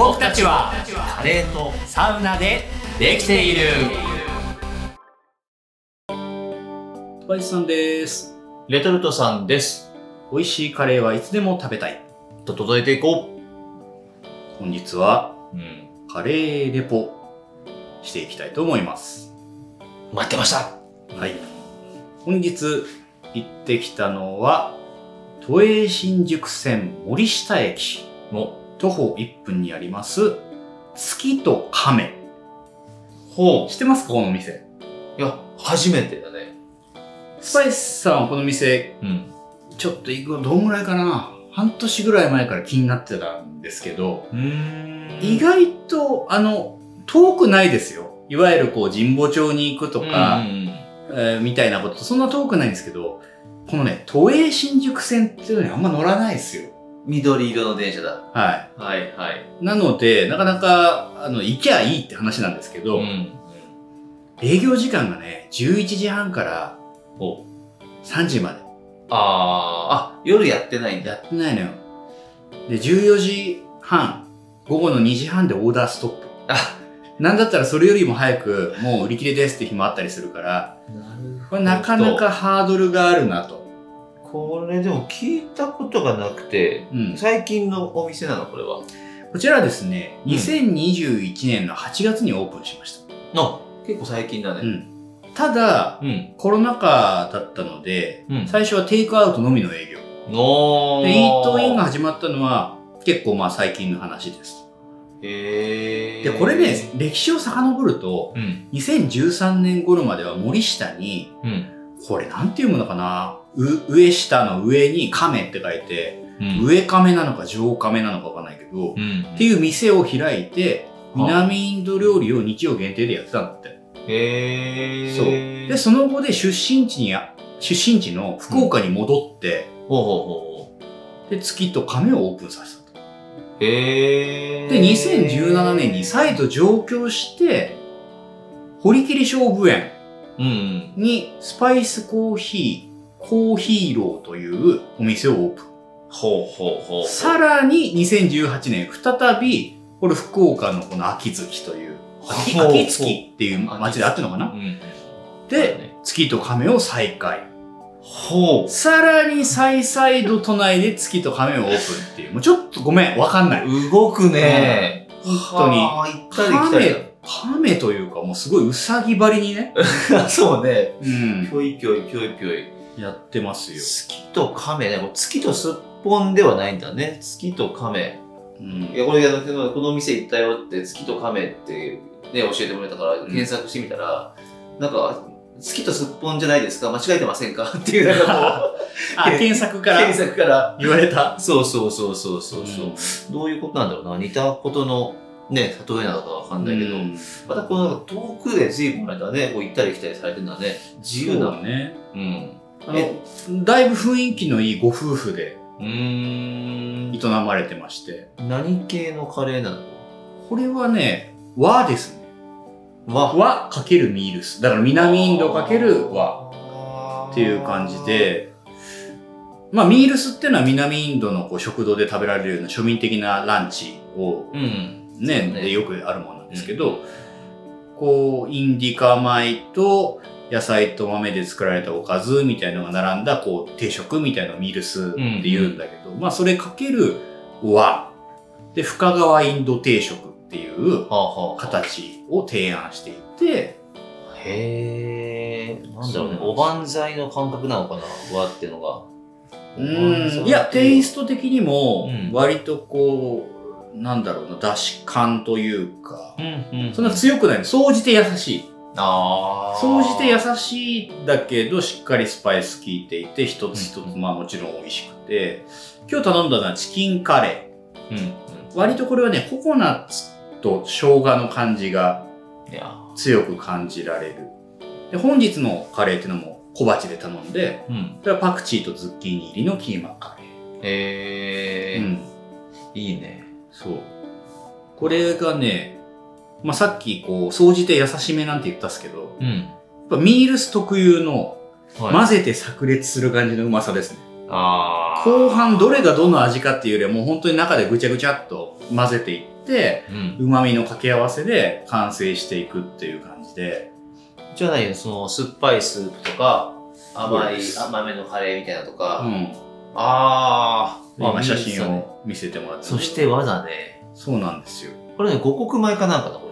僕たちはカレーとサウナでできているトバさんです。レトルトさんです。美味しいカレーはいつでも食べたい。と届いていこ本日はう。うん。カレーレポしていきたいと思います。待ってました。はい。本日行ってきたのは、都営新宿線森下駅の徒歩1分にあります、月と亀。ほ知ってますかこのお店？う。いや、初めてだね。スパイスさんはこの店、うん。ちょっと行くのどんぐらいかな？半年ぐらい前から気になってたんですけど、意外と、あの、遠くないですよ。いわゆるこう、神保町に行くとか、うんえーみたいなこと、そんな遠くないんですけど、このね、都営新宿線っていうのにあんま乗らないですよ。緑色の電車だ。ははいはい。い。なので、なかなか、あの、行きゃいいって話なんですけど、ん。営業時間がね、11時半からお3時まであー、あ、夜やってないんだ。やってないのよ。で、14時半、午後の2時半でオーダーストップ。あ、なんだったらそれよりも早く、もう売り切れですって日もあったりするから、なるこれなかなか。ハードルがあるなと。これでも聞いたことがなくて、うん。最近のお店なのこれは。こちらはですね、うん2021年の8月にオープンしました。あ、結構最近だね。うん。ただ、うん。コロナ禍だったので、うん最初はテイクアウトのみの営業。で、イートインが始まったのは結構まあ最近の話です。へー。で、これね、歴史を遡ると、うん。2013年頃までは森下に、うん。これなんて読むのかな？う上下の上に亀って書いて、うん。上亀なのか上亀なのかわかんないけど、うん。っていう店を開いて、はあ南インド料理を日曜限定でやってたんだって。へー。そうで、その後で出身地にや、出身地の福岡に戻って、ほうほうほうほで、月と亀をオープンさせたと。う。へー。で、2017年に再度上京して、堀切勝負園うんうん。にスパイスコーヒー、コーヒーローというお店をオープン。ほうほうほう。さらに2018年、再び、これ福岡のこの秋月という、秋秋月っていう町であってるのかな？うん。で、月と亀を再開。ほう。さらに再々度都内で月と亀をオープンっていう。もうちょっとごめん、わかんない。動くね。本当に。はあ行ったり来たり亀、亀というかもうすごいうさぎ張りにね、だ。そうね。うん、ぴょいぴょいぴょいぴょい。やってますよ。月と亀ね。もう月とすっぽんではないんだね。月と亀。うんいや、これ、このこの店行ったよって、月と亀ってね、教えてもらったから、検索してみたら、なんか、月とすっぽんじゃないですか？間違えてませんか？っていう、なんか あ、検索かこう、ら検索から。言われた。そうそうそうそうそうそう、どういうことなんだろうな？似たことの、ね、例えなのかわかんないけど、うんまたこの遠くで随分間ね、こう行ったり来たりされてるんだね。自由な。ね。うん。あの、だいぶ雰囲気のいいご夫婦でうーん。営まれてまして。何系のカレーなの？これはね、和ですね。和。和かけるミールス。だから南インドかける和っていう感じ。で、まあミールスっていうのは南インドのこう食堂で食べられるような庶民的なランチをうん。ね、そうねでよくあるものなんですけど、こう、インディカ米と野菜と豆で作られたおかずみたいなのが並んだ、こう、定食みたいなのをミールスって言うんだけど、まあ、それかける和。で、深川インド定食っていうはあはあ。形を提案していて、へえ。なんだろうね。おばんざいの感覚なのかな和っていうのが。うん、いや、テイスト。ト的にもうん、割とこう、なんだろうな、だし感というか、うんうん。そんな強くないの。総じて優しい。ああ。総じて優しいんだけど、しっかりスパイス効いていて、一つ一つ、まあもちろん美味しくて、今日頼んだのはチキンカレうん。うん。ー。割とこれはね、ココナッツと生姜の感じが。強く感じられる。で、本日のカレーっていうのも小鉢で頼んで、うん。これはパクチーとズッキーニ入りのキーマカレへえ。ー。うん。いいね。そう。これがね、まあ、さっきこう、総じて優しめなんて言ったっすけど、うん。やっぱミールス特有のはい混ぜて炸裂する感じのうまさですね。ああ。後半どれがどの味かっていうよりはもう本当に中でぐちゃぐちゃっと混ぜていって、て、うん。旨味の掛け合わせで完成していくっていう感じで、じゃあ何その、酸っぱいスープとか、甘いそうで、甘めのカレーみたいなとか。うん。あー、今写いいですね真を見せてもらってそして和だね。そうなんですよ。これね、五穀米かなんかだ、こ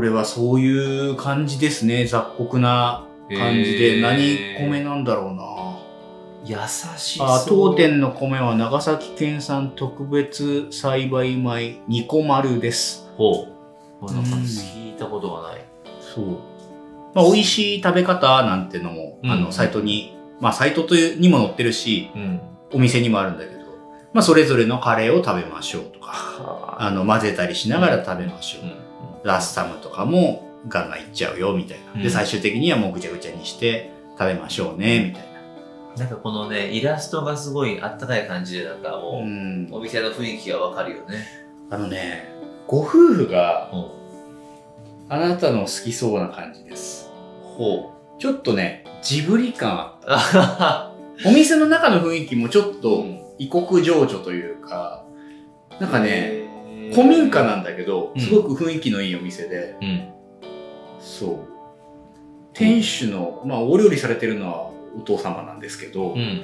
れ。これはそういう感じですね。雑穀な感じで。へー何米なんだろうな。優しそう。あ当店の米は長崎県産特別栽培米ニコ丸です。ほう。なんかうん聞いたことがない。そう。まあ、美味しい食べ方なんてのも、あうんの、サイトに、まあ、サイトというにも載ってるし、うん。お店にもあるんだけど、まあ、それぞれのカレーを食べましょうとか、あの、混ぜたりしながら食べましょう。うんラスタムとかもガンガンいっちゃうよ、みたいな。うんで、最終的にはもうぐちゃぐちゃにして食べましょうね、みたいなんかこのね、イラストがすごいあったかい感じで、なんかな。もう、ん。お店の雰囲気がわかるよね。あのね、ご夫婦がほあなたの好きそうな感じです。う。ほう。ちょっとね、ジブリ感あった。お店の中の雰囲気もちょっとうん異国情緒というか、なんかね、古民家なんだけど、うんすごく雰囲気のいいお店で、うん。そう。店主の、まあ、お料理されてるのはお父様なんですけど、うん。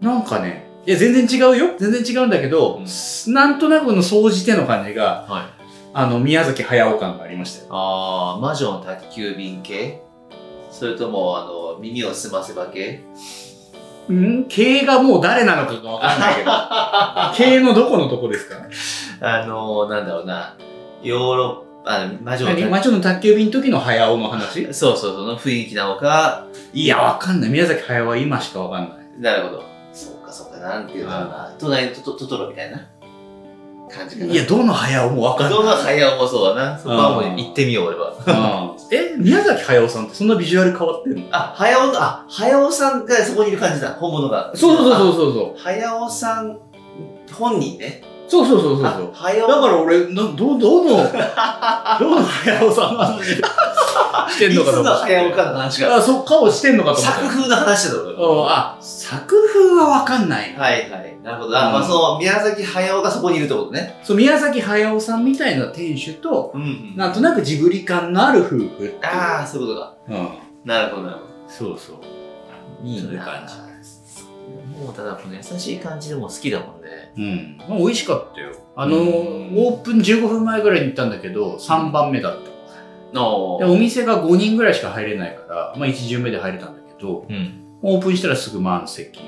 なんかね、いや、全然違うよ。全然違うんだけど、なんとなくの総じての感じが、はい。あの、宮崎駿感がありましたよ。あー、魔女の宅急便系？それとも、あの、耳を澄ませば系？ん？系がもう誰なのかがわかんないけど。系のどこのとこですか？あの、なんだろうな、ヨーロッパ、魔女の魔女の宅急便の時の駿の話？そうそう、その雰囲気なのか、いや、わかんない。宮崎駿は今しかわかんない。なるほど。そうか、そうか、なんていうのかな。隣のトトトトロみたいな感じかな。いや、どの駿もわかんない。どの早尾もそうだな。そこはもう行ってみよう、俺は。うんえ、宮崎駿さんってそんなビジュアル変わってんの？あ、早尾の、あ、早尾さんがそこにいる感じだ。本物が。そうそうそうう。そうそう。早尾さん、本人ね。そうそうそうそう。だから俺、など、どの、どの早尾さんの話してんのかといつの思って。早尾かの話が。あ、そう、顔してんのかと思って。作風の話だろ。うんあ、作風はわかんないな。はいはい。なるほど。あ、まあ、うんその、宮崎駿がそこにいるってことね。そう、宮崎駿さんみたいな店主と、うんなんとなくジブリ感のある夫婦。ああ、そういうことか。うん。なるほど、なるほそうそう。ど。いいそういうな感じもうただこの優しい感じでも好きだもんね。うん。まあ、美味しかったよ。あの、うんオープン15分前ぐらいに行ったんだけど、3番目だった。ので、お店が5人ぐらいしか入れないから、まあ1巡目で入れたんだけど、うん。オープンしたらすぐ満席。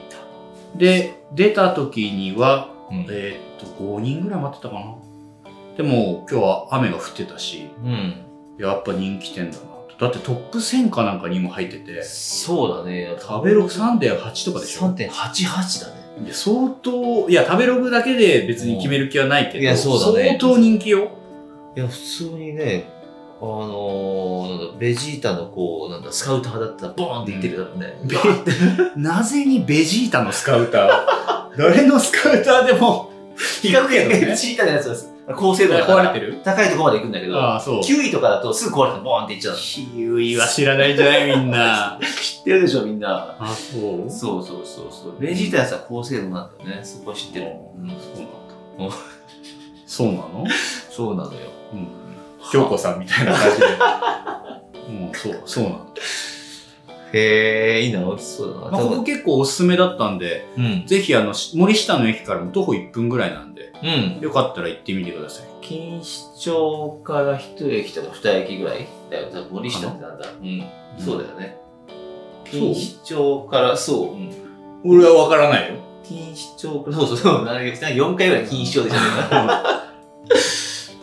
で、出た時には、うんえーっと、5人ぐらい待ってたかな。でも、今日は雨が降ってたし、うん。やっぱ人気店だなと。だってトップ1000かなんかにも入ってて、そうだね。食べログ3.8とかでしょ3.88だね。で相当、いや、食べログだけで別に決める気はないけど、いやそうだね。相当人気よ。いや、普通にね、あのー、なんだ、ベジータのこう、なんだ、スカウターだったら、ボーンって言ってるからね。ベなぜにベジータのスカウター？誰のスカウターでも。比較的ベジータのやつは高精度だから壊れてる？高いところまで行くんだけど、ああ、そう。9位とかだとすぐ壊れてボーンっていっちゃうの。キウイは知らないんじゃないみんな。知ってるでしょ、みんな。あ、そう？そうそうそうそう。ベジータのやつは高精度なんだよね。そこは知ってる。うん、そうなんだ。そうなの？そうなのよ。うん。京子さんみたいな感じで。うん、そう、そうなんだ。へえ、いいな、美味しそうだな。まあ、ここ結構おすすめだったんで、うん。ぜひあの、し森下の駅からも徒歩1分ぐらいなんで、うん。よかったら行ってみてください。錦糸町から一駅とか二駅ぐらいだよ。森下ってなんだ。うん。そうだよね。錦糸町から、そう。うん。俺はわからないよ。錦糸町から、そうそうそう。4回ぐらい錦糸町でじゃないかな。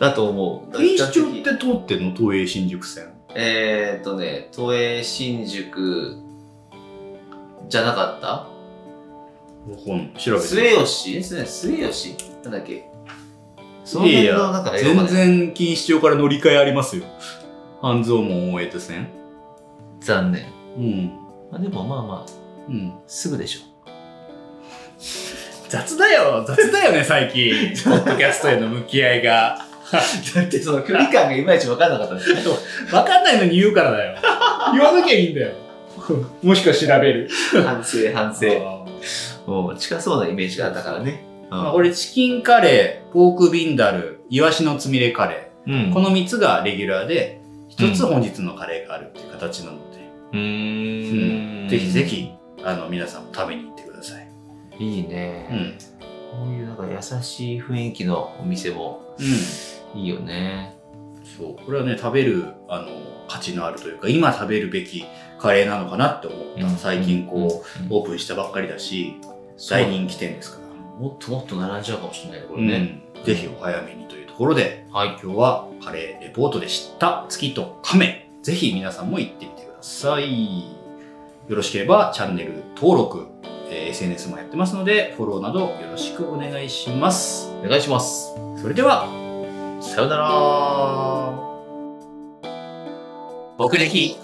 だと思う。錦糸町って通ってんの？東映新宿線。えーっとね、都営新宿じゃなかった？本調べて。末吉？え末末吉？なんだっけ？その辺のなんか、全然錦糸町から乗り換えありますよ。半蔵門大江戸線。残念。うん。まあ、でもまあまあ、うん。すぐでしょ。雑だよ雑だよね、最近。ポッドキャストへの向き合いが。だってその距離感がいまいち分かんなかったんですよ。わかんないのに言うからだよ。言わなきゃいいんだよ。もしくは調べる。反省、反省。もう近そうなイメージがあったからね。うんまあ、これチキンカレー、ポークビンダル、イワシのつみれカレうんー。この3つがレギュラーで、1つうん本日のカレーがあるっていう形なので、うーんぜひぜ。ひ、あの、皆さんも食べに行ってください。いいね。うん。こういうなんか優しい雰囲気のお店もうん。いいよね。そう。これはね、食べる、あの、価値のあるというか、今食べるべきカレーなのかなって思った。うん最近こう、うんオープンしたばっかりだし、大人気店ですから。もっともっと並んじゃうかもしれないね、これうね。ん。ぜひお早めにというところで、はい。今日はカレーレポートで知った月と亀。ぜひ皆さんも行ってみてください。よろしければチャンネル登録、えー SNS もやってますので、フォローなどよろしくお願いします。お願いします。それでは、さよなら。僕歴